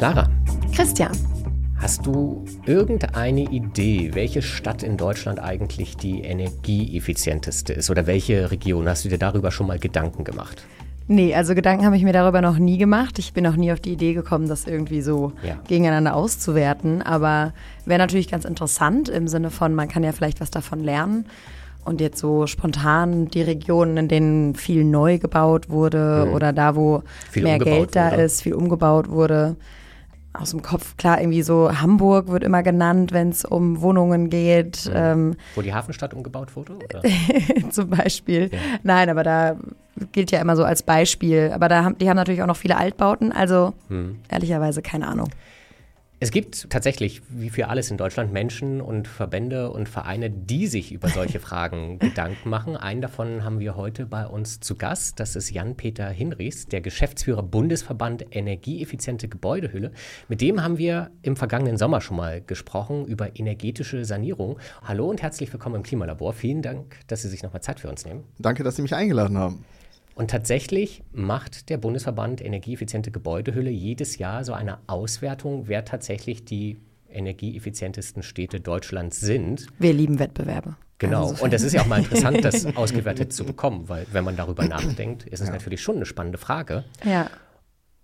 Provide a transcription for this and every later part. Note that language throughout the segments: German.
Clara. Christian. Hast du irgendeine Idee, welche Stadt in Deutschland eigentlich die energieeffizienteste ist oder welche Region? Hast du dir darüber schon mal Gedanken gemacht? Nee, also Gedanken habe ich mir darüber noch nie gemacht. Ich bin noch nie auf die Idee gekommen, das irgendwie so ja. gegeneinander auszuwerten. Aber wäre natürlich ganz interessant im Sinne von, man kann ja vielleicht was davon lernen. Und jetzt so spontan die Regionen, in denen viel neu gebaut wurde mhm. oder da, wo viel mehr Geld da wurde. ist, viel umgebaut wurde. Aus dem Kopf, klar, irgendwie so Hamburg wird immer genannt, wenn es um Wohnungen geht. Mhm. Ähm, wo die Hafenstadt umgebaut wurde? zum Beispiel. Ja. Nein, aber da gilt ja immer so als Beispiel. Aber da haben, die haben natürlich auch noch viele Altbauten, also mhm. ehrlicherweise keine Ahnung. Es gibt tatsächlich, wie für alles in Deutschland, Menschen und Verbände und Vereine, die sich über solche Fragen Gedanken machen. Einen davon haben wir heute bei uns zu Gast. Das ist Jan-Peter Hinrichs, der Geschäftsführer Bundesverband Energieeffiziente Gebäudehülle. Mit dem haben wir im vergangenen Sommer schon mal gesprochen über energetische Sanierung. Hallo und herzlich willkommen im Klimalabor. Vielen Dank, dass Sie sich nochmal Zeit für uns nehmen. Danke, dass Sie mich eingeladen haben. Und tatsächlich macht der Bundesverband Energieeffiziente Gebäudehülle jedes Jahr so eine Auswertung, wer tatsächlich die energieeffizientesten Städte Deutschlands sind. Wir lieben Wettbewerbe. Genau. Also und das ist ja auch mal interessant, das ausgewertet zu bekommen, weil wenn man darüber nachdenkt, ist es ja. natürlich schon eine spannende Frage. Ja.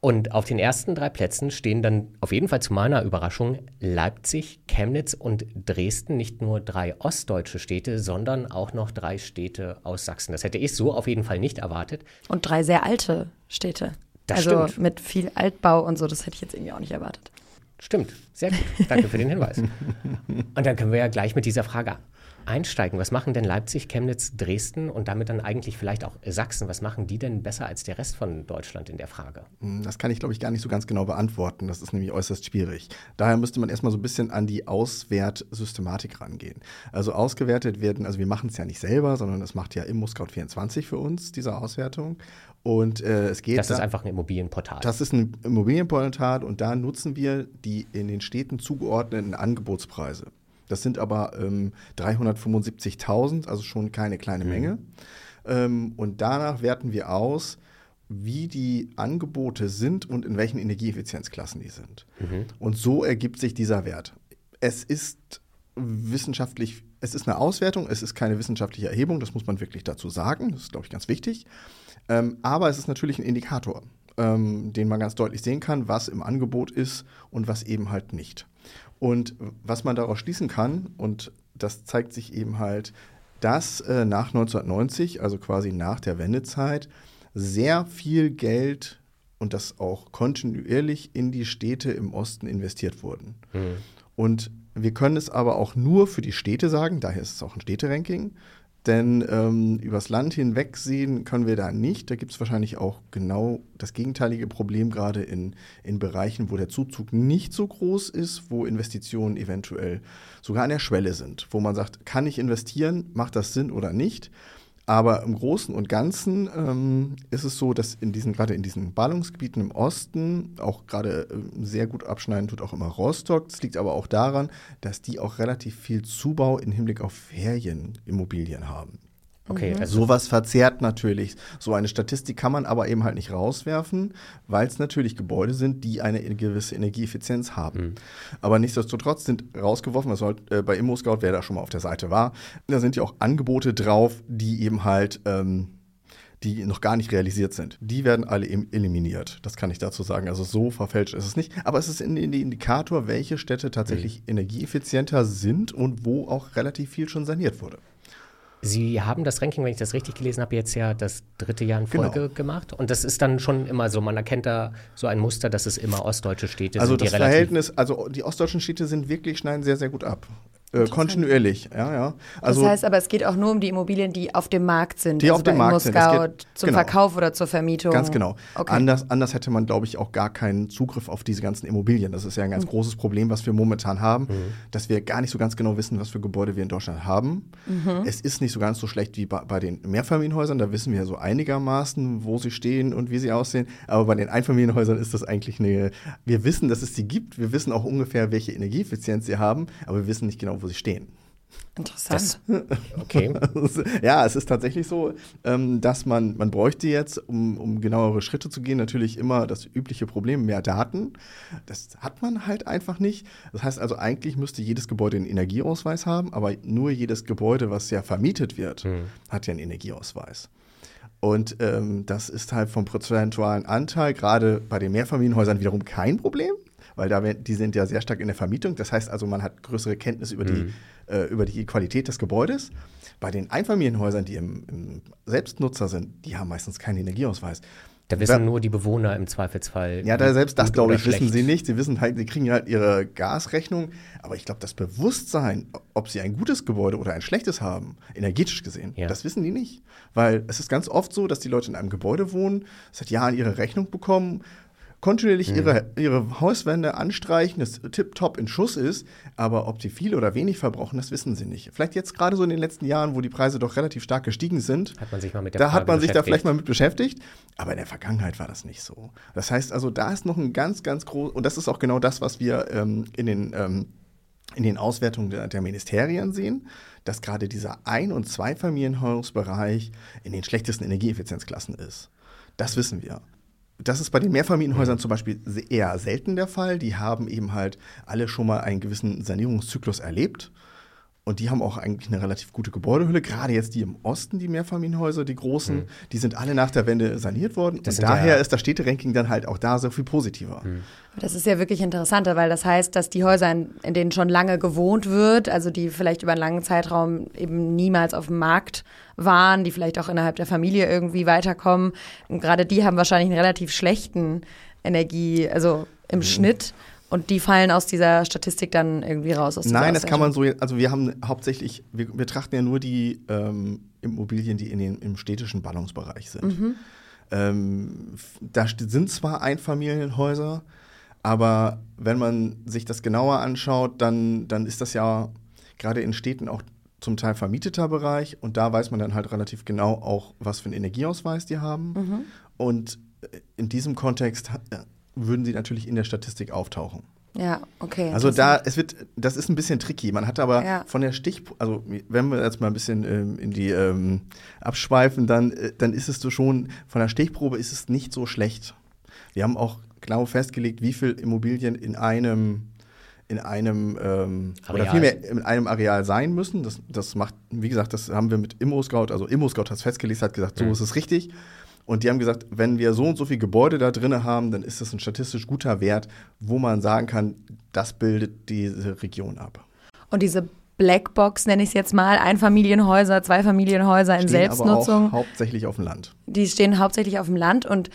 Und auf den ersten drei Plätzen stehen dann auf jeden Fall zu meiner Überraschung Leipzig, Chemnitz und Dresden. Nicht nur drei ostdeutsche Städte, sondern auch noch drei Städte aus Sachsen. Das hätte ich so auf jeden Fall nicht erwartet. Und drei sehr alte Städte. Das also stimmt. mit viel Altbau und so, das hätte ich jetzt irgendwie auch nicht erwartet. Stimmt, sehr gut. Danke für den Hinweis. Und dann können wir ja gleich mit dieser Frage einsteigen. Was machen denn Leipzig, Chemnitz, Dresden und damit dann eigentlich vielleicht auch Sachsen? Was machen die denn besser als der Rest von Deutschland in der Frage? Hm, das kann ich, glaube ich, gar nicht so ganz genau beantworten. Das ist nämlich äußerst schwierig. Daher müsste man erstmal so ein bisschen an die Auswertsystematik rangehen. Also ausgewertet werden, also wir machen es ja nicht selber, sondern es macht ja Immo-Scout 24 für uns, diese Auswertung. Und äh, es geht. Das ist einfach ein Immobilienportal. Das ist ein Immobilienportal und da nutzen wir die in den Städten zugeordneten Angebotspreise. Das sind aber ähm, 375.000, also schon keine kleine mhm. Menge. Ähm, und danach werten wir aus, wie die Angebote sind und in welchen Energieeffizienzklassen die sind. Mhm. Und so ergibt sich dieser Wert. Es ist wissenschaftlich, es ist eine Auswertung, es ist keine wissenschaftliche Erhebung, das muss man wirklich dazu sagen, das ist, glaube ich, ganz wichtig. Ähm, aber es ist natürlich ein Indikator, ähm, den man ganz deutlich sehen kann, was im Angebot ist und was eben halt nicht. Und was man daraus schließen kann, und das zeigt sich eben halt, dass äh, nach 1990, also quasi nach der Wendezeit, sehr viel Geld und das auch kontinuierlich in die Städte im Osten investiert wurden. Mhm. Und wir können es aber auch nur für die Städte sagen, daher ist es auch ein Städteranking, denn ähm, übers Land hinweg sehen können wir da nicht. Da gibt es wahrscheinlich auch genau das gegenteilige Problem, gerade in, in Bereichen, wo der Zuzug nicht so groß ist, wo Investitionen eventuell sogar an der Schwelle sind, wo man sagt, kann ich investieren, macht das Sinn oder nicht? Aber im Großen und Ganzen ähm, ist es so, dass in diesen, gerade in diesen Ballungsgebieten im Osten auch gerade äh, sehr gut abschneiden tut auch immer Rostock. Das liegt aber auch daran, dass die auch relativ viel Zubau im Hinblick auf Ferienimmobilien haben. Okay, mhm. also sowas verzerrt natürlich. So eine Statistik kann man aber eben halt nicht rauswerfen, weil es natürlich Gebäude sind, die eine gewisse Energieeffizienz haben. Mhm. Aber nichtsdestotrotz sind rausgeworfen, was halt, äh, bei ImmoScout, wer da schon mal auf der Seite war, da sind ja auch Angebote drauf, die eben halt ähm, die noch gar nicht realisiert sind. Die werden alle eliminiert. Das kann ich dazu sagen. Also so verfälscht ist es nicht. Aber es ist ein Indikator, welche Städte tatsächlich mhm. energieeffizienter sind und wo auch relativ viel schon saniert wurde. Sie haben das Ranking, wenn ich das richtig gelesen habe, jetzt ja das dritte Jahr in Folge genau. gemacht. Und das ist dann schon immer so, man erkennt da so ein Muster, dass es immer ostdeutsche Städte also sind. Also das Verhältnis, also die ostdeutschen Städte sind wirklich, schneiden sehr, sehr gut ab. Äh, kontinuierlich, ja, ja. Also, das heißt aber, es geht auch nur um die Immobilien, die auf dem Markt sind. Die also auf dem Markt sind. Geht, zum genau. Verkauf oder zur Vermietung. Ganz genau. Okay. Anders, anders hätte man, glaube ich, auch gar keinen Zugriff auf diese ganzen Immobilien. Das ist ja ein ganz mhm. großes Problem, was wir momentan haben, mhm. dass wir gar nicht so ganz genau wissen, was für Gebäude wir in Deutschland haben. Mhm. Es ist nicht so ganz so schlecht wie bei, bei den Mehrfamilienhäusern. Da wissen wir ja so einigermaßen, wo sie stehen und wie sie aussehen. Aber bei den Einfamilienhäusern ist das eigentlich eine. Wir wissen, dass es sie gibt. Wir wissen auch ungefähr, welche Energieeffizienz sie haben, aber wir wissen nicht genau, wo sie stehen. Interessant. Das, okay. ja, es ist tatsächlich so, ähm, dass man, man bräuchte jetzt, um, um genauere Schritte zu gehen, natürlich immer das übliche Problem, mehr Daten. Das hat man halt einfach nicht. Das heißt also, eigentlich müsste jedes Gebäude einen Energieausweis haben, aber nur jedes Gebäude, was ja vermietet wird, hm. hat ja einen Energieausweis. Und ähm, das ist halt vom prozentualen Anteil gerade bei den Mehrfamilienhäusern wiederum kein Problem weil da, die sind ja sehr stark in der Vermietung. Das heißt also, man hat größere Kenntnis über, mhm. die, äh, über die Qualität des Gebäudes. Bei den Einfamilienhäusern, die im, im Selbstnutzer sind, die haben meistens keinen Energieausweis. Da wissen nur die Bewohner im Zweifelsfall. Ja, da selbst das, glaube ich, wissen sie nicht. Sie wissen halt, sie kriegen halt ihre Gasrechnung. Aber ich glaube, das Bewusstsein, ob sie ein gutes Gebäude oder ein schlechtes haben, energetisch gesehen, ja. das wissen die nicht. Weil es ist ganz oft so, dass die Leute in einem Gebäude wohnen, seit Jahren ihre Rechnung bekommen kontinuierlich mhm. ihre, ihre Hauswände anstreichen, das tipptopp in Schuss ist, aber ob sie viel oder wenig verbrauchen, das wissen sie nicht. Vielleicht jetzt gerade so in den letzten Jahren, wo die Preise doch relativ stark gestiegen sind, hat man sich mal mit der da Frage hat man sich da vielleicht mal mit beschäftigt, aber in der Vergangenheit war das nicht so. Das heißt also, da ist noch ein ganz, ganz groß, und das ist auch genau das, was wir ähm, in den ähm, in den Auswertungen der, der, Ministerien sehen, dass gerade dieser Ein- und Zweifamilienhausbereich in den schlechtesten Energieeffizienzklassen ist. Das wissen wir. Das ist bei den Mehrfamilienhäusern zum Beispiel eher selten der Fall. Die haben eben halt alle schon mal einen gewissen Sanierungszyklus erlebt. Und die haben auch eigentlich eine relativ gute Gebäudehülle. Gerade jetzt die im Osten, die Mehrfamilienhäuser, die großen, mhm. die sind alle nach der Wende saniert worden. Das und daher ja ist das Städteranking dann halt auch da so viel positiver. Mhm. Das ist ja wirklich interessanter, weil das heißt, dass die Häuser, in, in, denen schon lange gewohnt wird, also die vielleicht über einen langen Zeitraum eben niemals auf dem Markt waren, die vielleicht auch innerhalb der Familie irgendwie weiterkommen, und gerade die haben wahrscheinlich einen relativ schlechten Energie, also im mhm. Schnitt. Und die fallen aus dieser Statistik dann irgendwie raus? Nein, das kann man so, also wir haben hauptsächlich, wir betrachten ja nur die ähm, Immobilien, die in den, im städtischen Ballungsbereich sind. Mhm. Ähm, da sind zwar Einfamilienhäuser, aber wenn man sich das genauer anschaut, dann, dann ist das ja gerade in Städten auch zum Teil vermieteter Bereich und da weiß man dann halt relativ genau auch, was für einen Energieausweis die haben. Mhm. Und in diesem Kontext würden sie natürlich in der Statistik auftauchen. Ja, okay. Also da, es wird, das ist ein bisschen tricky. Man hat aber ja. von der Stich, also wenn wir jetzt mal ein bisschen ähm, in die ähm, abschweifen, dann, äh, dann ist es so schon, von der Stichprobe ist es nicht so schlecht. Wir haben auch genau festgelegt, wie viel Immobilien in einem in einem ähm, oder vielmehr in einem Areal sein müssen. Das, das macht, wie gesagt, das haben wir mit ImmoScout, also ImmoScout hat es festgelegt, hat gesagt, so mhm. ist es richtig. Und die haben gesagt, wenn wir so und so viele Gebäude da drin haben, dann ist das ein statistisch guter Wert, wo man sagen kann, das bildet diese Region ab. Und diese Blackbox, nenne ich es jetzt mal, Einfamilienhäuser, Zweifamilienhäuser in stehen Selbstnutzung. Aber auch hauptsächlich auf dem Land. Die stehen hauptsächlich auf dem Land und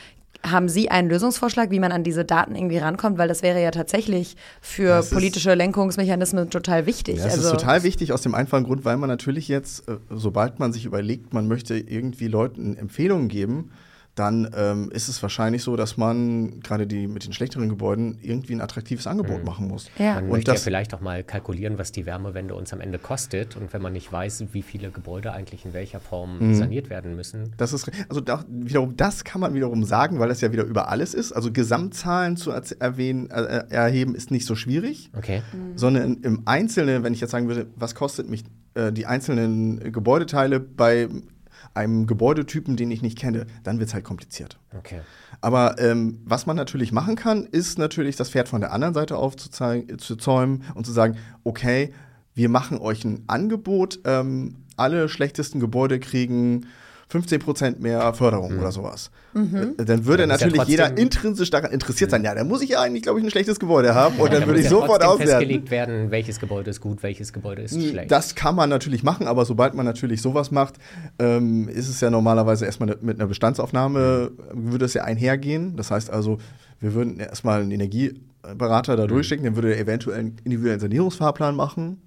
haben Sie einen Lösungsvorschlag, wie man an diese Daten irgendwie rankommt? Weil das wäre ja tatsächlich für das politische Lenkungsmechanismen total wichtig. Ja, das also, ist total wichtig aus dem einfachen Grund, weil man natürlich jetzt, äh, sobald man sich überlegt, man möchte irgendwie Leuten Empfehlungen geben, dann ähm, ist es wahrscheinlich so, dass man gerade die mit den schlechteren Gebäuden irgendwie ein attraktives Angebot mhm. machen muss. Ja. Man und möchte ja vielleicht auch mal kalkulieren, was die Wärmewende uns am Ende kostet. Und wenn man nicht weiß, wie viele Gebäude eigentlich in welcher Form mhm. saniert werden müssen. Das ist also da, wiederum das kann man wiederum sagen, weil das ja wieder über alles ist. Also Gesamtzahlen zu erwähnen, äh, erheben ist nicht so schwierig, okay. Mhm. sondern im Einzelnen, wenn ich jetzt sagen würde, was kostet mich äh, die einzelnen Gebäudeteile bei einem Gebäudetypen, den ich nicht kenne, dann wird es halt kompliziert. Okay. Aber ähm, was man natürlich machen kann, ist natürlich das Pferd von der anderen Seite aufzuzäumen und zu sagen, okay, wir machen euch ein Angebot, ähm, alle schlechtesten Gebäude kriegen 15 Prozent mehr Förderung mhm. oder sowas. Mhm. Äh, dann würde natürlich ja jeder intrinsisch daran interessiert sein. Ja, dann muss ich ja eigentlich, glaube ich, ein schlechtes Gebäude haben und ja, dann würde ich ja sofort auswerten. festgelegt werden, welches Gebäude ist gut, welches Gebäude ist schlecht. Das kann man natürlich machen, aber sobald man natürlich sowas macht, ähm, ist es ja normalerweise erstmal mit einer Bestandsaufnahme, mhm. würde es ja einhergehen. Das heißt also, wir würden erstmal einen Energieberater da mhm. durchschicken, der würde eventuell einen individuellen Sanierungsfahrplan machen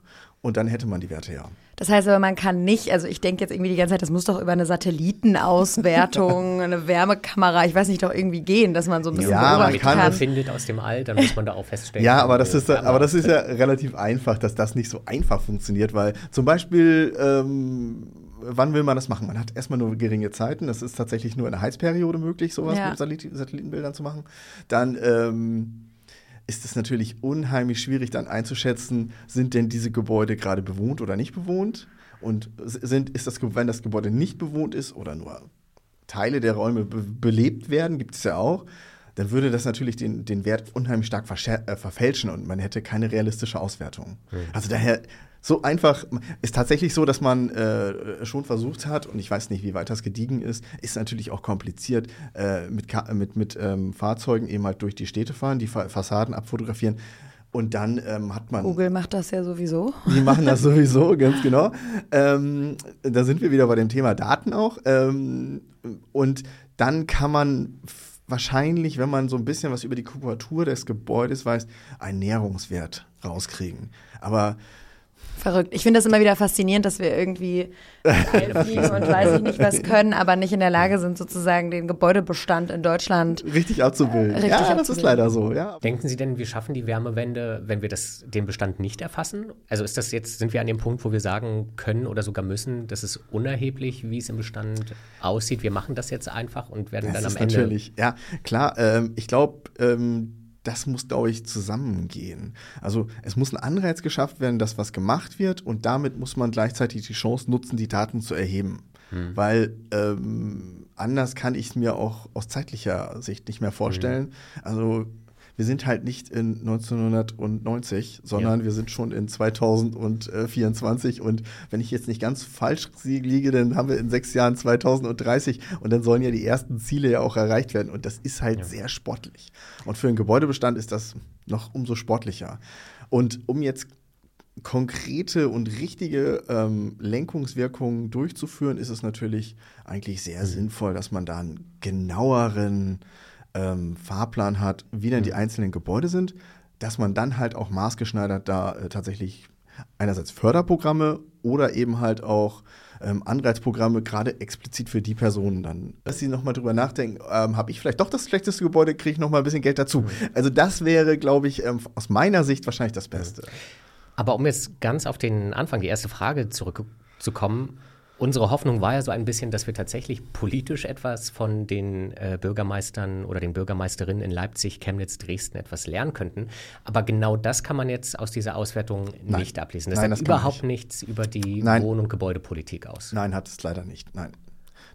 und dann hätte man die Werte ja. Das heißt aber, man kann nicht, also ich denke jetzt irgendwie die ganze Zeit, das muss doch über eine Satellitenauswertung, eine Wärmekamera, ich weiß nicht, doch irgendwie gehen, dass man so ein bisschen ja, beobachten kann. man findet aus dem All, dann muss man da auch feststellen. Ja, aber das ist, aber das ist ja relativ einfach, dass das nicht so einfach funktioniert, weil zum Beispiel, ähm, wann will man das machen? Man hat erstmal nur geringe Zeiten. Das ist tatsächlich nur in der Heizperiode möglich, sowas ja. mit Satellitenbildern zu machen. Dann ähm, ist es natürlich unheimlich schwierig dann einzuschätzen, sind denn diese Gebäude gerade bewohnt oder nicht bewohnt? Und sind, ist das, wenn das Gebäude nicht bewohnt ist oder nur Teile der Räume be belebt werden, gibt es ja auch, dann würde das natürlich den, den Wert unheimlich stark äh, verfälschen und man hätte keine realistische Auswertung. Mhm. Also daher so einfach ist tatsächlich so, dass man äh, schon versucht hat, und ich weiß nicht, wie weit das gediegen ist, ist natürlich auch kompliziert, äh, mit, mit, mit ähm, Fahrzeugen eben halt durch die Städte fahren, die Fa Fassaden abfotografieren. Und dann ähm, hat man. Google macht das ja sowieso. Die machen das sowieso, ganz genau. Ähm, da sind wir wieder bei dem Thema Daten auch. Ähm, und dann kann man wahrscheinlich, wenn man so ein bisschen was über die Kubatur des Gebäudes weiß, einen Näherungswert rauskriegen. Aber Verrückt. Ich finde das immer wieder faszinierend, dass wir irgendwie fliegen und weiß ich nicht was können, aber nicht in der Lage sind, sozusagen den Gebäudebestand in Deutschland richtig abzubilden. Äh, richtig ja, abzubilden. das ist leider so. Ja. Denken Sie denn, wir schaffen die Wärmewende, wenn wir das, den Bestand nicht erfassen? Also ist das jetzt, sind wir an dem Punkt, wo wir sagen können oder sogar müssen, das ist unerheblich, wie es im Bestand aussieht. Wir machen das jetzt einfach und werden das dann am Ende. Natürlich, ja, klar. Ähm, ich glaube, ähm, das muss, glaube ich, zusammengehen. Also es muss ein Anreiz geschafft werden, dass was gemacht wird und damit muss man gleichzeitig die Chance nutzen, die Daten zu erheben. Hm. Weil ähm, anders kann ich es mir auch aus zeitlicher Sicht nicht mehr vorstellen. Hm. Also wir sind halt nicht in 1990, sondern ja. wir sind schon in 2024. Und wenn ich jetzt nicht ganz falsch liege, dann haben wir in sechs Jahren 2030 und dann sollen ja die ersten Ziele ja auch erreicht werden. Und das ist halt ja. sehr sportlich. Und für einen Gebäudebestand ist das noch umso sportlicher. Und um jetzt konkrete und richtige ähm, Lenkungswirkungen durchzuführen, ist es natürlich eigentlich sehr mhm. sinnvoll, dass man da einen genaueren ähm, Fahrplan hat, wie denn die einzelnen Gebäude sind, dass man dann halt auch maßgeschneidert da äh, tatsächlich einerseits Förderprogramme oder eben halt auch ähm, Anreizprogramme gerade explizit für die Personen dann, dass sie nochmal drüber nachdenken, ähm, habe ich vielleicht doch das schlechteste Gebäude, kriege ich nochmal ein bisschen Geld dazu. Mhm. Also das wäre, glaube ich, ähm, aus meiner Sicht wahrscheinlich das Beste. Aber um jetzt ganz auf den Anfang, die erste Frage zurückzukommen, Unsere Hoffnung war ja so ein bisschen, dass wir tatsächlich politisch etwas von den äh, Bürgermeistern oder den Bürgermeisterinnen in Leipzig, Chemnitz, Dresden etwas lernen könnten. Aber genau das kann man jetzt aus dieser Auswertung Nein. nicht ablesen. Das Nein, sagt das überhaupt nicht. nichts über die Nein. Wohn- und Gebäudepolitik aus. Nein, hat es leider nicht. Nein.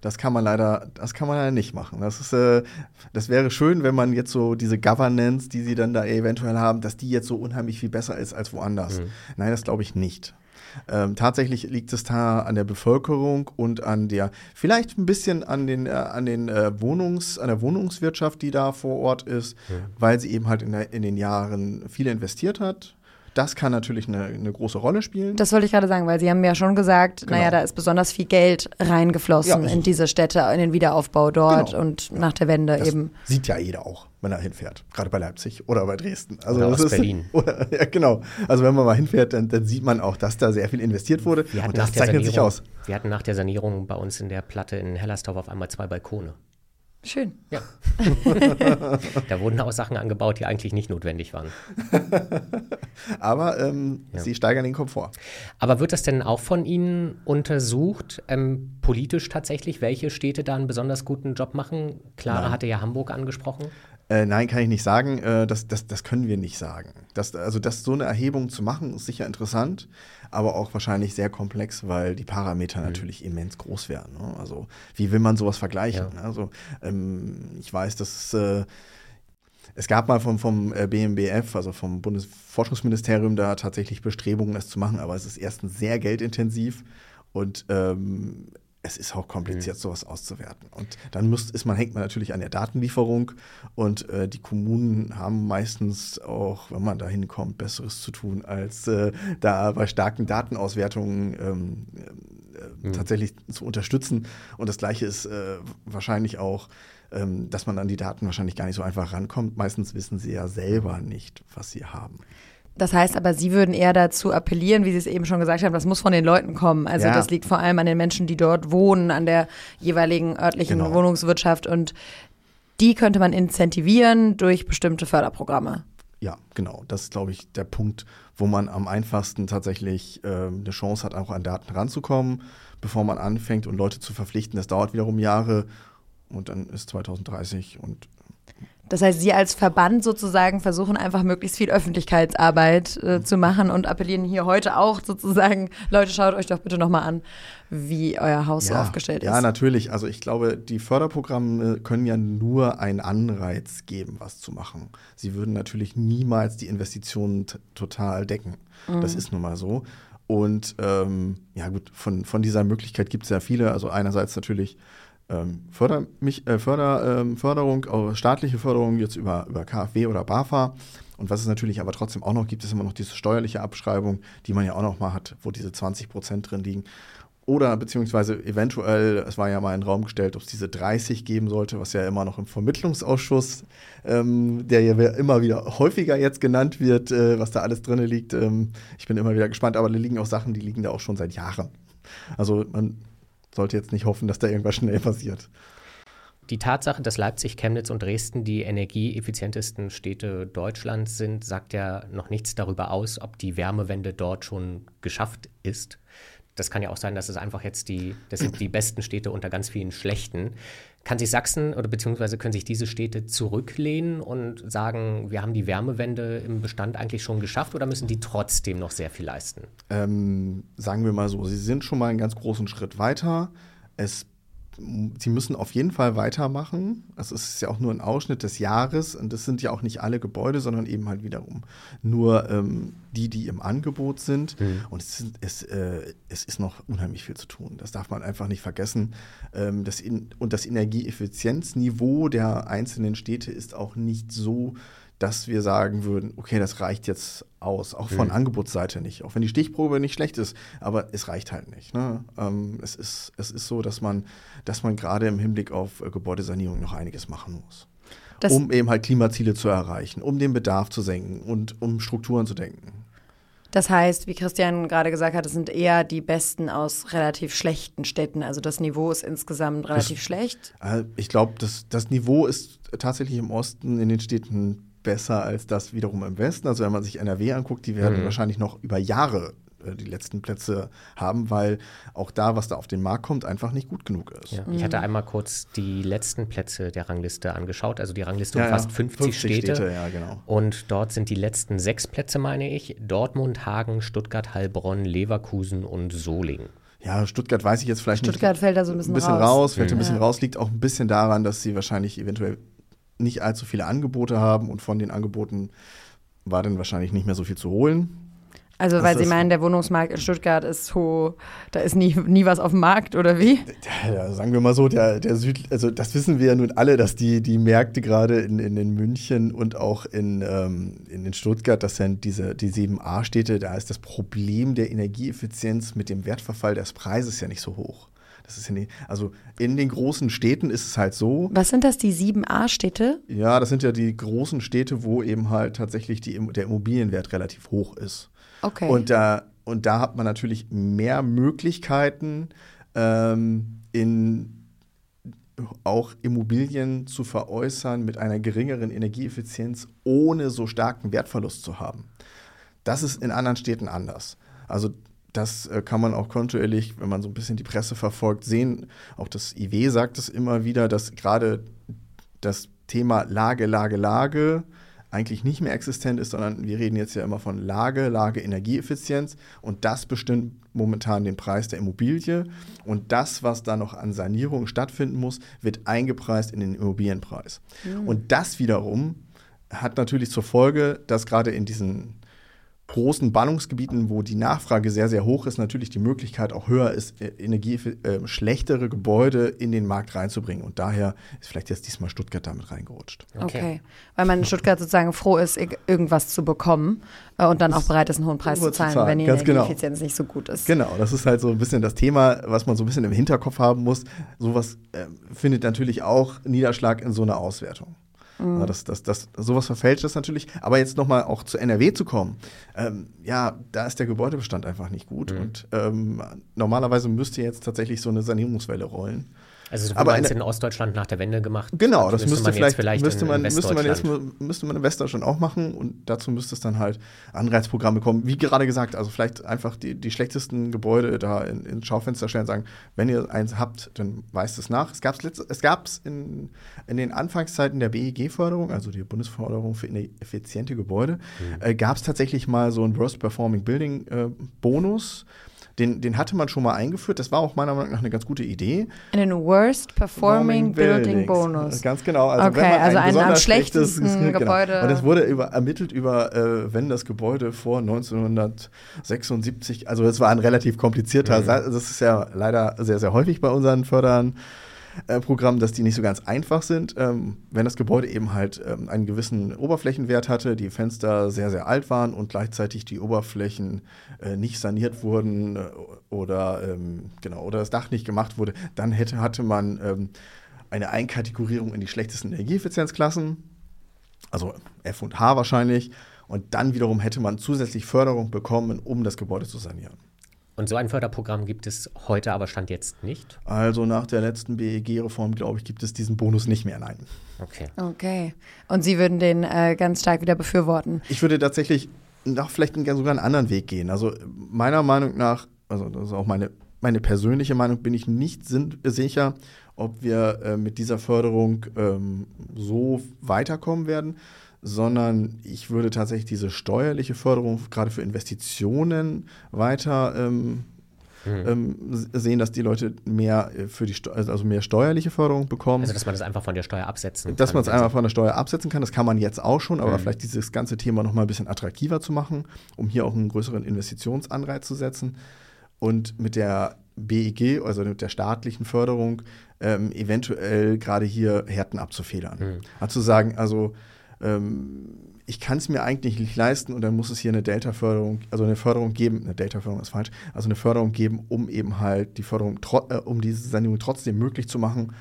Das kann man leider, das kann man leider nicht machen. Das ist, äh, das wäre schön, wenn man jetzt so diese Governance, die sie dann da eventuell haben, dass die jetzt so unheimlich viel besser ist als woanders. Mhm. Nein, das glaube ich nicht. Ähm, tatsächlich liegt es da an der Bevölkerung und an der, vielleicht ein bisschen an den, äh, an den äh, Wohnungs, an der Wohnungswirtschaft, die da vor Ort ist, ja. weil sie eben halt in, der, in den Jahren viel investiert hat. Das kann natürlich eine, eine, große Rolle spielen. Das wollte ich gerade sagen, weil Sie haben ja schon gesagt, genau. naja, da ist besonders viel Geld reingeflossen ja, in diese Städte, in den Wiederaufbau dort genau. und nach der Wende das eben. Sieht ja jeder auch wenn er hinfährt. Gerade bei Leipzig oder bei Dresden. Also oder aus ist, Berlin. Oder, ja, genau. Also wenn man mal hinfährt, dann, dann, sieht man auch, dass da sehr viel investiert wurde. und das zeichnet sich aus. Wir hatten nach der Sanierung bei uns in der Platte in Hellersdorf auf einmal zwei Balkone. Schön. Ja. da wurden auch Sachen angebaut, die eigentlich nicht notwendig waren. Aber ähm, ja. sie steigern den Komfort. Aber wird das denn auch von Ihnen untersucht, ähm, politisch tatsächlich, welche Städte da einen besonders guten Job machen? Clara Nein. hatte ja Hamburg angesprochen. Äh, nein, kann ich nicht sagen. Äh, das, das, das können wir nicht sagen. Das, also das, so eine Erhebung zu machen, ist sicher interessant, aber auch wahrscheinlich sehr komplex, weil die Parameter mhm. natürlich immens groß werden. Ne? Also wie will man sowas vergleichen? Ja. Also ähm, ich weiß, dass äh, es gab mal vom, vom BMBF, also vom Bundesforschungsministerium, da tatsächlich Bestrebungen, das zu machen, aber es ist erstens sehr geldintensiv und ähm, es ist auch kompliziert, mhm. sowas auszuwerten. Und dann muss, ist man, hängt man natürlich an der Datenlieferung und äh, die Kommunen haben meistens auch, wenn man da hinkommt, Besseres zu tun, als äh, da bei starken Datenauswertungen ähm, äh, mhm. tatsächlich zu unterstützen. Und das Gleiche ist äh, wahrscheinlich auch, ähm, dass man an die Daten wahrscheinlich gar nicht so einfach rankommt. Meistens wissen sie ja selber nicht, was sie haben. Das heißt aber, Sie würden eher dazu appellieren, wie Sie es eben schon gesagt haben, das muss von den Leuten kommen. Also ja. das liegt vor allem an den Menschen, die dort wohnen, an der jeweiligen örtlichen genau. Wohnungswirtschaft und die könnte man incentivieren durch bestimmte Förderprogramme. Ja, genau. Das ist, glaube ich, der Punkt, wo man am einfachsten tatsächlich äh, eine Chance hat, auch an Daten ranzukommen, bevor man anfängt und Leute zu verpflichten. Das dauert wiederum Jahre und dann ist 2030 und Das heißt, Sie als Verband sozusagen versuchen einfach möglichst viel Öffentlichkeitsarbeit äh, zu machen und appellieren hier heute auch sozusagen, Leute, schaut euch doch bitte nochmal an, wie euer Haus ja, so aufgestellt ist. Ja, natürlich. Also ich glaube, die Förderprogramme können ja nur einen Anreiz geben, was zu machen. Sie würden natürlich niemals die Investitionen total decken. Mhm. Das ist nun mal so. Und ähm, ja gut, von, von dieser Möglichkeit gibt es ja viele. Also einerseits natürlich ähm, Förder, mich, äh, Förder, ähm, Förderung, äh, staatliche Förderung jetzt über, über KfW oder BAFA. Und was es natürlich aber trotzdem auch noch gibt, ist immer noch diese steuerliche Abschreibung, die man ja auch noch mal hat, wo diese 20 Prozent drin liegen. Oder beziehungsweise eventuell, es war ja mal in den Raum gestellt, ob es diese 30 geben sollte, was ja immer noch im Vermittlungsausschuss, ähm, der ja immer wieder häufiger jetzt genannt wird, äh, was da alles drin liegt. Ähm, ich bin immer wieder gespannt, aber da liegen auch Sachen, die liegen da auch schon seit Jahren. Also man sollte jetzt nicht hoffen, dass da irgendwas schnell passiert. Die Tatsache, dass Leipzig, Chemnitz und Dresden die energieeffizientesten Städte Deutschlands sind, sagt ja noch nichts darüber aus, ob die Wärmewende dort schon geschafft ist. Das kann ja auch sein, dass es einfach jetzt die, das sind die besten Städte unter ganz vielen schlechten. Kann sich Sachsen oder beziehungsweise können sich diese Städte zurücklehnen und sagen, wir haben die Wärmewende im Bestand eigentlich schon geschafft oder müssen die trotzdem noch sehr viel leisten? Ähm, sagen wir mal so, sie sind schon mal einen ganz großen Schritt weiter. Es sie müssen auf jeden Fall weitermachen. Also es ist ja auch nur ein Ausschnitt des Jahres und das sind ja auch nicht alle Gebäude, sondern eben halt wiederum nur ähm, die, die im Angebot sind. Mhm. Und es, sind, es, äh, es, ist noch unheimlich viel zu tun. Das darf man einfach nicht vergessen. Ähm, das in, und das Energieeffizienzniveau der einzelnen Städte ist auch nicht so dass wir sagen würden, okay, das reicht jetzt aus, auch von mhm. Angebotsseite nicht, auch wenn die Stichprobe nicht schlecht ist, aber es reicht halt nicht. Ne? Ähm, es, ist, es ist so, dass man, dass man gerade im Hinblick auf äh, Gebäudesanierung noch einiges machen muss. Das um eben halt Klimaziele zu erreichen, um den Bedarf zu senken und um Strukturen zu denken. Das heißt, wie Christian gerade gesagt hat, es sind eher die besten aus relativ schlechten Städten. Also das Niveau ist insgesamt relativ das, schlecht. Äh, ich glaube, das, das Niveau ist tatsächlich im Osten in den Städten besser als das wiederum im Westen. Also wenn man sich NRW anguckt, die werden mhm. wahrscheinlich noch über Jahre äh, die letzten Plätze haben, weil auch da, was da auf den Markt kommt, einfach nicht gut genug ist. Ja. Ich hatte einmal kurz die letzten Plätze der Rangliste angeschaut. Also die Rangliste umfasst ja, 50, 50 Städte. Städte ja, genau. Und dort sind die letzten sechs Plätze, meine ich, Dortmund, Hagen, Stuttgart, Heilbronn, Leverkusen und Solingen. Ja, Stuttgart weiß ich jetzt vielleicht Stuttgart nicht. Stuttgart fällt da so ein bisschen, ein bisschen raus. raus. Fällt mhm. ein bisschen raus, liegt auch ein bisschen daran, dass sie wahrscheinlich eventuell nicht allzu viele Angebote haben und von den Angeboten war dann wahrscheinlich nicht mehr so viel zu holen. Also, weil Sie meinen, der Wohnungsmarkt in Stuttgart ist so, da ist nie, nie was auf dem Markt oder wie? Ja, sagen wir mal so, der, der Süd, also das wissen wir ja nun alle, dass die, die Märkte gerade in, in, in München und auch in, ähm, in, in Stuttgart, das sind diese die 7a-Städte, da ist das Problem der Energieeffizienz mit dem Wertverfall des Preises ja nicht so hoch. Das ist ja nicht, also in den großen Städten ist es halt so. Was sind das, die 7a-Städte? Ja, das sind ja die großen Städte, wo eben halt tatsächlich die, der Immobilienwert relativ hoch ist. Okay. Und da, und da hat man natürlich mehr Möglichkeiten, ähm, in auch Immobilien zu veräußern mit einer geringeren Energieeffizienz, ohne so starken Wertverlust zu haben. Das ist in anderen Städten anders. Also das äh, kann man auch kontinuierlich, wenn man so ein bisschen die Presse verfolgt, sehen. Auch das IW sagt es immer wieder, dass gerade das Thema Lage, Lage, Lage eigentlich nicht mehr existent ist, sondern wir reden jetzt ja immer von Lage, Lage, Energieeffizienz und das bestimmt momentan den Preis der Immobilie und das, was da noch an Sanierung stattfinden muss, wird eingepreist in den Immobilienpreis. Mhm. Und das wiederum hat natürlich zur Folge, dass gerade in diesen großen Ballungsgebieten, wo die Nachfrage sehr, sehr hoch ist, natürlich die Möglichkeit auch höher ist, äh, Energie, äh, schlechtere Gebäude in den Markt reinzubringen. Und daher ist vielleicht jetzt diesmal Stuttgart damit reingerutscht. Okay. okay. Weil man in Stuttgart sozusagen froh ist, irgendwas zu bekommen äh, und dann auch bereit ist, einen hohen Preis zu zahlen, zu zahlen, wenn die genau. Energieeffizienz genau. nicht so gut ist. Genau, das ist halt so ein bisschen das Thema, was man so ein bisschen im Hinterkopf haben muss. Sowas äh, findet natürlich auch Niederschlag in so einer Auswertung. Mhm. Das, das, das, sowas verfälscht das natürlich. Aber jetzt nochmal auch zu NRW zu kommen, ähm, ja, da ist der Gebäudebestand einfach nicht gut. Mhm. Und ähm, normalerweise müsste jetzt tatsächlich so eine Sanierungswelle rollen. Also so aber in Ostdeutschland nach der Wende gemacht. Genau, das müsste, vielleicht, vielleicht müsste man, müsste man jetzt müsste man in Westdeutschland auch machen und dazu müsste es dann halt Anreizprogramme kommen. Wie gerade gesagt, also vielleicht einfach die, die schlechtesten Gebäude da in, in Schaufenster stellen und sagen, wenn ihr eins habt, dann weist es nach. Es gab es es gab's in, in den Anfangszeiten der BEG-Förderung, also die Bundesförderung für effiziente Gebäude, mhm. äh, gab es tatsächlich mal so einen Worst Performing Building äh, Bonus den, den hatte man schon mal eingeführt. Das war auch meiner Meinung nach eine ganz gute Idee. Einen Worst Performing Building Bonus. Ganz genau. Also, okay, wenn man also ein, ein am schlechtesten genau. Gebäude. Und es wurde über, ermittelt über, äh, wenn das Gebäude vor 1976, also es war ein relativ komplizierter, mhm. das ist ja leider sehr, sehr häufig bei unseren Fördern. Äh, Programm, dass die nicht so ganz einfach sind. Ähm, wenn das Gebäude eben halt ähm, einen gewissen Oberflächenwert hatte, die Fenster sehr, sehr alt waren und gleichzeitig die Oberflächen äh, nicht saniert wurden äh, oder, ähm, genau, oder das Dach nicht gemacht wurde, dann hätte, hatte man ähm, eine Einkategorierung in die schlechtesten Energieeffizienzklassen, also F und H wahrscheinlich. Und dann wiederum hätte man zusätzlich Förderung bekommen, um das Gebäude zu sanieren. Und so ein Förderprogramm gibt es heute aber Stand jetzt nicht? Also nach der letzten BEG-Reform, glaube ich, gibt es diesen Bonus nicht mehr, nein. Okay. Okay. Und Sie würden den äh, ganz stark wieder befürworten? Ich würde tatsächlich nach vielleicht einen, sogar einen anderen Weg gehen. Also meiner Meinung nach, also das ist auch meine, meine persönliche Meinung, bin ich nicht sicher, ob wir äh, mit dieser Förderung ähm, so weiterkommen werden sondern ich würde tatsächlich diese steuerliche Förderung gerade für Investitionen weiter ähm, mhm. ähm, sehen, dass die Leute mehr äh, für die Steu also mehr steuerliche Förderung bekommen. Also dass man das einfach von der Steuer absetzen dass kann. Dass man es einfach von der Steuer absetzen kann, das kann man jetzt auch schon, aber mhm. vielleicht dieses ganze Thema noch mal ein bisschen attraktiver zu machen, um hier auch einen größeren Investitionsanreiz zu setzen. Und mit der BEG, also mit der staatlichen Förderung, ähm, eventuell gerade hier Härten abzufedern. Mhm. Also zu sagen, also ähm, ich kann es mir eigentlich nicht leisten und dann muss es hier eine Delta-Förderung, also eine Förderung geben, eine Delta-Förderung ist falsch, also eine Förderung geben, um eben halt die Förderung, äh, um diese Sanierung trotzdem möglich zu machen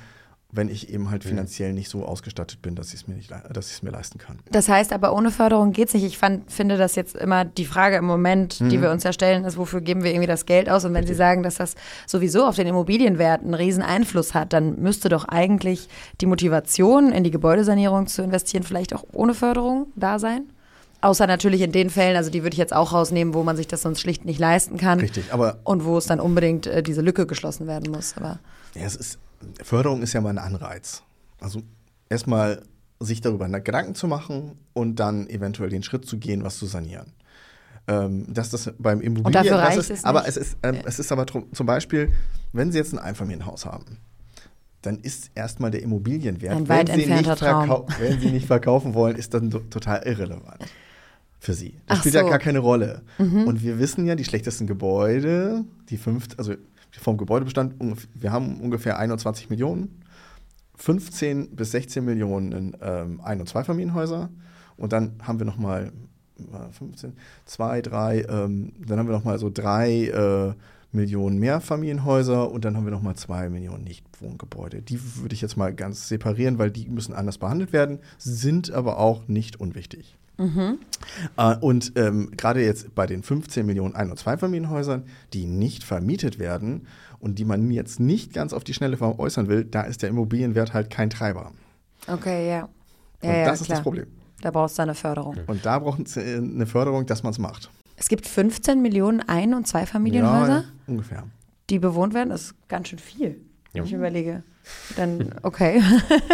wenn ich eben halt finanziell nicht so ausgestattet bin, dass ich es mir nicht, dass ich es mir leisten kann. Das heißt aber ohne Förderung geht es nicht. Ich fand, finde das jetzt immer die Frage im Moment, mhm. die wir uns ja stellen, ist, wofür geben wir irgendwie das Geld aus? Und wenn Richtig. Sie sagen, dass das sowieso auf den Immobilienwert einen riesen Einfluss hat, dann müsste doch eigentlich die Motivation in die Gebäudesanierung zu investieren vielleicht auch ohne Förderung da sein? Außer natürlich in den Fällen, also die würde ich jetzt auch rausnehmen, wo man sich das sonst schlicht nicht leisten kann. Richtig, aber. Und wo es dann unbedingt äh, diese Lücke geschlossen werden muss. Aber. Ja, es ist Förderung ist ja mal ein Anreiz. Also erstmal sich darüber Gedanken zu machen und dann eventuell den Schritt zu gehen, was zu sanieren. Ähm, dass das beim Immobilien. Und dafür reicht ist, es aber es ist, ähm, es ist aber zum Beispiel, wenn Sie jetzt ein Einfamilienhaus haben, dann ist erstmal der Immobilienwert, ein weit wenn, Sie nicht wenn Sie nicht verkaufen wollen, ist dann total irrelevant für Sie. Das Ach spielt so. ja gar keine Rolle. Mhm. Und wir wissen ja, die schlechtesten Gebäude, die fünf, also vom Gebäudebestand, wir haben ungefähr 21 Millionen, 15 bis 16 Millionen in ähm, Ein- und Zweifamilienhäuser und dann haben wir nochmal 15, 2, 3, ähm, dann haben wir nochmal so drei äh, Millionen Mehrfamilienhäuser und dann haben wir nochmal zwei Millionen Nichtwohngebäude. Die würde ich jetzt mal ganz separieren, weil die müssen anders behandelt werden, sind aber auch nicht unwichtig. Mhm. Äh, und ähm, gerade jetzt bei den 15 Millionen Ein- und Zweifamilienhäusern, die nicht vermietet werden und die man jetzt nicht ganz auf die Schnelle veräußern will, da ist der Immobilienwert halt kein Treiber. Okay, ja. ja und ja, das ist das Problem. Da brauchst du eine Förderung. Und da braucht es äh, eine Förderung, dass man es macht. Es gibt 15 Millionen Ein- und Zweifamilienhäuser? Ja, ungefähr. Die bewohnt werden, das ist ganz schön viel, ja. ich überlege. Dann, okay.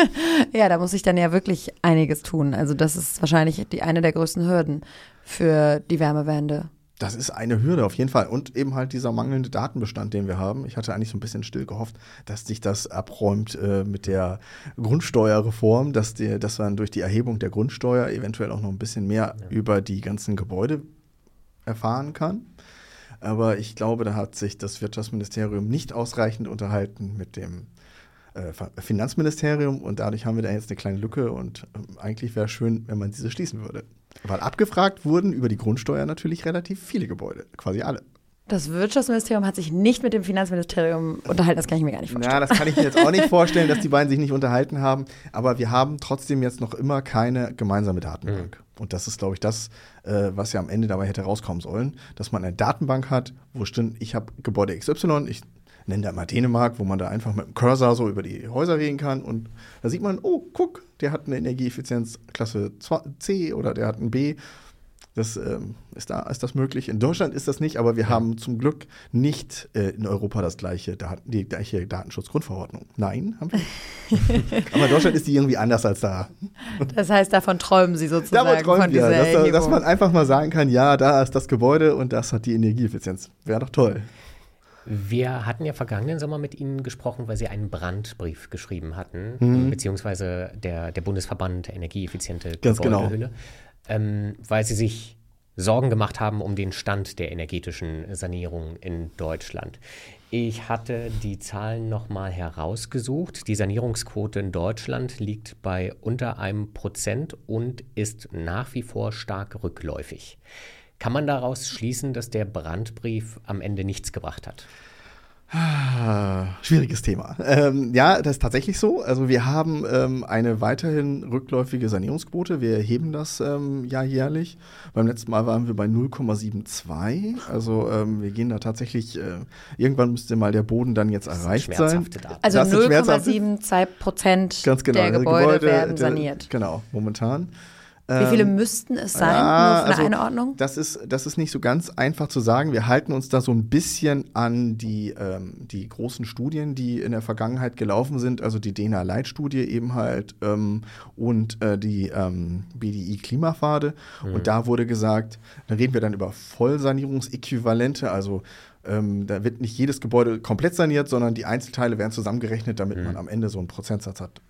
ja, da muss ich dann ja wirklich einiges tun. Also das ist wahrscheinlich die, eine der größten Hürden für die Wärmewende. Das ist eine Hürde auf jeden Fall. Und eben halt dieser mangelnde Datenbestand, den wir haben. Ich hatte eigentlich so ein bisschen still gehofft, dass sich das abräumt äh, mit der Grundsteuerreform, dass, die, dass man durch die Erhebung der Grundsteuer eventuell auch noch ein bisschen mehr ja. über die ganzen Gebäude erfahren kann. Aber ich glaube, da hat sich das Wirtschaftsministerium nicht ausreichend unterhalten mit dem äh, Finanzministerium und dadurch haben wir da jetzt eine kleine Lücke und äh, eigentlich wäre es schön, wenn man diese schließen würde. Weil abgefragt wurden über die Grundsteuer natürlich relativ viele Gebäude, quasi alle. Das Wirtschaftsministerium hat sich nicht mit dem Finanzministerium unterhalten, das kann ich mir gar nicht vorstellen. Ja, das kann ich mir jetzt auch nicht vorstellen, dass die beiden sich nicht unterhalten haben. Aber wir haben trotzdem jetzt noch immer keine gemeinsame Datenbank. Mhm. Und das ist, glaube ich, das, äh, was ja am Ende dabei hätte rauskommen sollen, dass man eine Datenbank hat, wo stimmt, ich habe Gebäude XY, ich nenne da mal Dänemark, wo man da einfach mit dem Cursor so über die Häuser reden kann und da sieht man, oh, guck, der hat eine Energieeffizienz Klasse C oder der hat ein B. Das ähm, ist da ist das möglich. In Deutschland ist das nicht, aber wir ja. haben zum Glück nicht äh, in Europa das gleiche, die gleiche Datenschutzgrundverordnung. Nein, haben wir nicht. aber in Deutschland ist die irgendwie anders als da. Das heißt, davon träumen Sie sozusagen davon träumen von wir, dass, dass man einfach mal sagen kann, ja, da ist das Gebäude und das hat die Energieeffizienz. Wäre doch toll. Wir hatten ja vergangenen Sommer mit Ihnen gesprochen, weil Sie einen Brandbrief geschrieben hatten, mhm. beziehungsweise der, der Bundesverband Energieeffiziente Ganz Gebäudehülle, genau. Ähm, weil Sie sich Sorgen gemacht haben um den Stand der energetischen Sanierung in Deutschland. Ich hatte die Zahlen nochmal herausgesucht. Die Sanierungsquote in Deutschland liegt bei unter einem Prozent und ist nach wie vor stark rückläufig. Kann man daraus schließen, dass der Brandbrief am Ende nichts gebracht hat? Ah, schwieriges Thema. Ähm, ja, das ist tatsächlich so. Also wir haben ähm, eine weiterhin rückläufige Sanierungsquote. Wir erheben das ähm, ja jährlich. Beim letzten Mal waren wir bei 0,72. Also ähm, wir gehen da tatsächlich, äh, irgendwann müsste mal der Boden dann jetzt erreicht sein. Daten. Also 0,72 Prozent genau, der Gebäude, Gebäude werden saniert. Der, genau, momentan. Wie viele ähm, müssten es sein, ja, nur für also eine Einordnung? Das ist, das ist nicht so ganz einfach zu sagen. Wir halten uns da so ein bisschen an die, ähm, die großen Studien, die in der Vergangenheit gelaufen sind, also die DENA-Leitstudie eben halt ähm, und äh, die ähm, BDI-Klimapfade. Mhm. Und da wurde gesagt, da reden wir dann über Vollsanierungsäquivalente, also ähm, da wird nicht jedes Gebäude komplett saniert, sondern die Einzelteile werden zusammengerechnet, damit mhm. man am Ende so einen Prozentsatz hat.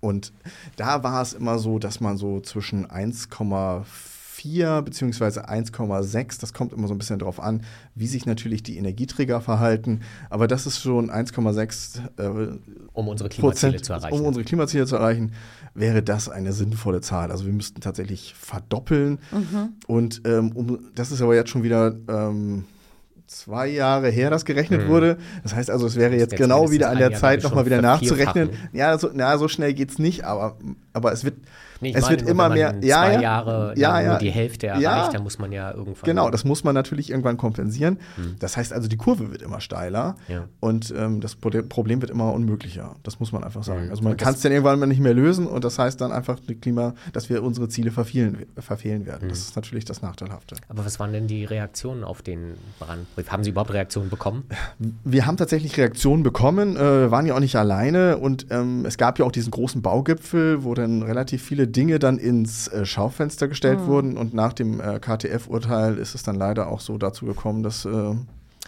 Und da war es immer so, dass man so zwischen 1,4 bzw. 1,6, das kommt immer so ein bisschen drauf an, wie sich natürlich die Energieträger verhalten. Aber das ist schon 1,6 äh, um unsere Klimaziele Prozent, zu erreichen. Um unsere Klimaziele zu erreichen, wäre das eine sinnvolle Zahl. Also wir müssten tatsächlich verdoppeln. Mhm. Und ähm, um, das ist aber jetzt schon wieder. Ähm, zwei Jahre her das gerechnet hm. wurde. Das heißt also, es wäre jetzt, jetzt genau wieder an der Zeit, nochmal wieder nachzurechnen. Ja, so, na, so schnell geht es nicht, aber, aber es wird Nee, es wird immer mehr. Ja, zwei ja, Jahre ja, ja, nur die Hälfte erreicht, ja, dann muss man ja irgendwann. Genau, das muss man natürlich irgendwann kompensieren. Hm. Das heißt also, die Kurve wird immer steiler ja. und ähm, das Problem wird immer unmöglicher. Das muss man einfach sagen. Hm. Also man kann es dann irgendwann mal nicht mehr lösen und das heißt dann einfach, Klima, dass wir unsere Ziele verfehlen, verfehlen werden. Hm. Das ist natürlich das Nachteilhafte. Aber was waren denn die Reaktionen auf den Brandbrief? Haben Sie überhaupt Reaktionen bekommen? Wir haben tatsächlich Reaktionen bekommen, äh, waren ja auch nicht alleine und ähm, es gab ja auch diesen großen Baugipfel, wo dann relativ viele Dinge dann ins äh, Schaufenster gestellt mhm. wurden und nach dem äh, KTF-Urteil ist es dann leider auch so dazu gekommen, dass äh,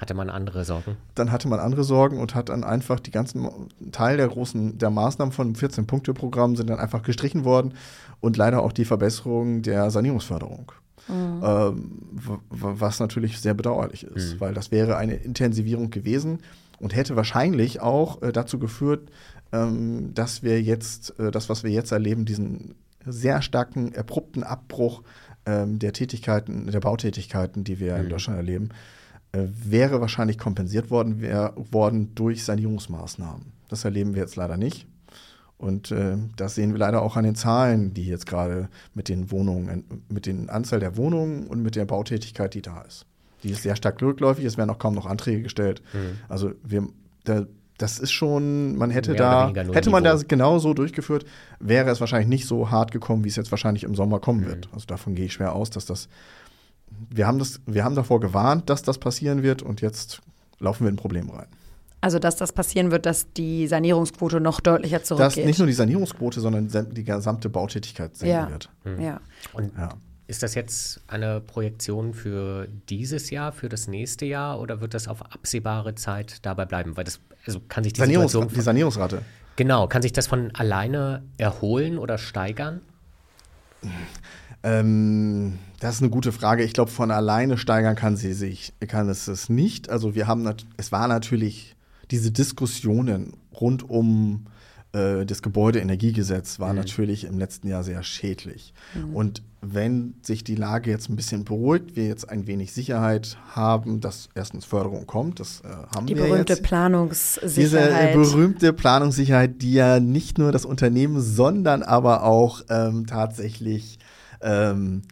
hatte man andere Sorgen? Dann hatte man andere Sorgen und hat dann einfach die ganzen Teil der großen der Maßnahmen von 14-Punkte-Programm sind dann einfach gestrichen worden und leider auch die Verbesserung der Sanierungsförderung. Mhm. Ähm, was natürlich sehr bedauerlich ist, mhm. weil das wäre eine Intensivierung gewesen und hätte wahrscheinlich auch äh, dazu geführt, ähm, dass wir jetzt, äh, das, was wir jetzt erleben, diesen sehr starken, abrupten Abbruch ähm, der Tätigkeiten, der Bautätigkeiten, die wir mhm. in Deutschland erleben, äh, wäre wahrscheinlich kompensiert worden, wär, worden durch Sanierungsmaßnahmen. Das erleben wir jetzt leider nicht. Und äh, das sehen wir leider auch an den Zahlen, die jetzt gerade mit den Wohnungen, mit den Anzahl der Wohnungen und mit der Bautätigkeit, die da ist. Die ist sehr stark rückläufig, es werden auch kaum noch Anträge gestellt. Mhm. Also wir, da das ist schon, man hätte da, hätte man Niveau. da genau so durchgeführt, wäre es wahrscheinlich nicht so hart gekommen, wie es jetzt wahrscheinlich im Sommer kommen mhm. wird. Also davon gehe ich schwer aus, dass das, wir haben das, wir haben davor gewarnt, dass das passieren wird und jetzt laufen wir in Probleme rein. Also, dass das passieren wird, dass die Sanierungsquote noch deutlicher zurückgeht. Dass nicht nur die Sanierungsquote, sondern die gesamte Bautätigkeit senken ja. wird. Mhm. Ja. Und ja. Ist das jetzt eine Projektion für dieses Jahr, für das nächste Jahr oder wird das auf absehbare Zeit dabei bleiben? Weil das also kann sich die Sanierungs Situation die Sanierungsrate. Genau, kann sich das von alleine erholen oder steigern? Ähm, das ist eine gute Frage. Ich glaube, von alleine steigern kann sie sich, kann es es nicht. Also wir haben, es war natürlich diese Diskussionen rund um äh, das Gebäudeenergiegesetz war mhm. natürlich im letzten Jahr sehr schädlich. Mhm. Und wenn sich die Lage jetzt ein bisschen beruhigt, wir jetzt ein wenig Sicherheit haben, dass erstens Förderung kommt, das äh, haben die wir Die berühmte jetzt. Planungssicherheit. Diese berühmte Planungssicherheit, die ja nicht nur das Unternehmen, sondern aber auch ähm, tatsächlich ähm,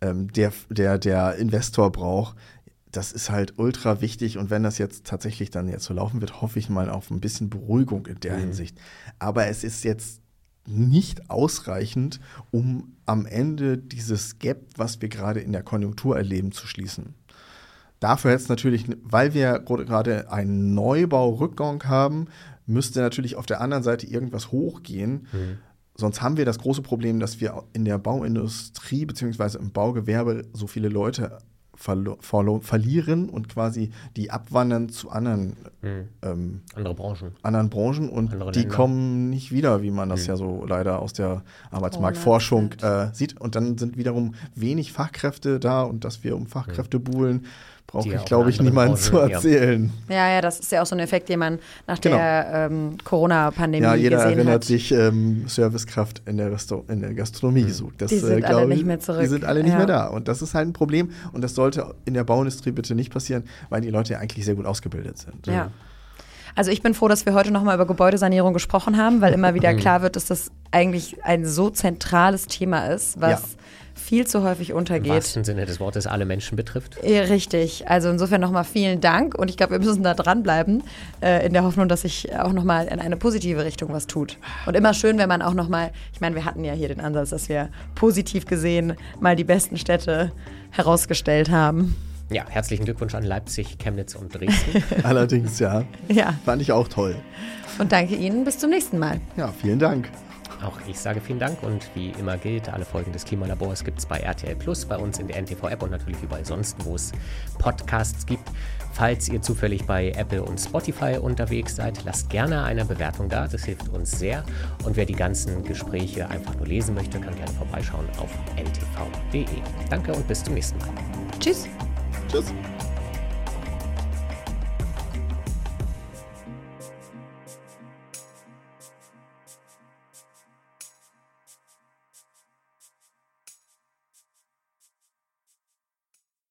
ähm, der, der, der Investor braucht das ist halt ultra wichtig und wenn das jetzt tatsächlich dann jetzt so laufen wird, hoffe ich mal auf ein bisschen Beruhigung in der mhm. Hinsicht. Aber es ist jetzt nicht ausreichend, um am Ende dieses Gap, was wir gerade in der Konjunktur erleben, zu schließen. Dafür jetzt natürlich, weil wir gerade einen Neubaurückgang haben, müsste natürlich auf der anderen Seite irgendwas hochgehen. Mhm. Sonst haben wir das große Problem, dass wir in der Bauindustrie bzw. im Baugewerbe so viele Leute verlieren und quasi die abwandern zu anderen, mhm. ähm, Andere Branchen. anderen Branchen und Andere die Länder. kommen nicht wieder, wie man das mhm. ja so leider aus der Arbeitsmarktforschung äh, sieht. Und dann sind wiederum wenig Fachkräfte da und dass wir um Fachkräfte buhlen, brauche ich, glaube ich, niemanden zu erzählen. Ja. ja, das ist ja auch so ein Effekt, den man nach genau. der ähm, Corona-Pandemie gesehen hat. Ja, jeder erinnert hat. sich, ähm, Servicekraft in der, in der Gastronomie mhm. sucht. Das, die sind äh, alle nicht mehr zurück. Die sind alle nicht ja. mehr da. Und das ist halt ein Problem. Und das sollte in der Bauindustrie bitte nicht passieren, weil die Leute ja eigentlich sehr gut ausgebildet sind. Ja. Also ich bin froh, dass wir heute nochmal über Gebäudesanierung gesprochen haben, weil immer wieder klar wird, dass das eigentlich ein so zentrales Thema ist, was ja viel zu häufig untergeht. Im wahrsten Sinne des Wortes alle Menschen betrifft. Ja, richtig. Also insofern nochmal vielen Dank und ich glaube, wir müssen da dranbleiben, äh, in der Hoffnung, dass sich auch nochmal in eine positive Richtung was tut. Und immer schön, wenn man auch nochmal, ich meine, wir hatten ja hier den Ansatz, dass wir positiv gesehen mal die besten Städte herausgestellt haben. Ja, herzlichen Glückwunsch an Leipzig, Chemnitz und Dresden. Allerdings, ja. Ja. Fand ich auch toll. Und danke Ihnen, bis zum nächsten Mal. Ja, vielen Dank. Auch ich sage vielen Dank und wie immer gilt, alle Folgen des Klimalabors gibt es bei RTL Plus, bei uns in der NTV-App und natürlich überall sonst, wo es Podcasts gibt. Falls ihr zufällig bei Apple und Spotify unterwegs seid, lasst gerne eine Bewertung da, das hilft uns sehr. Und wer die ganzen Gespräche einfach nur lesen möchte, kann gerne vorbeischauen auf ntv.de. Danke und bis zum nächsten Mal. Tschüss. Tschüss.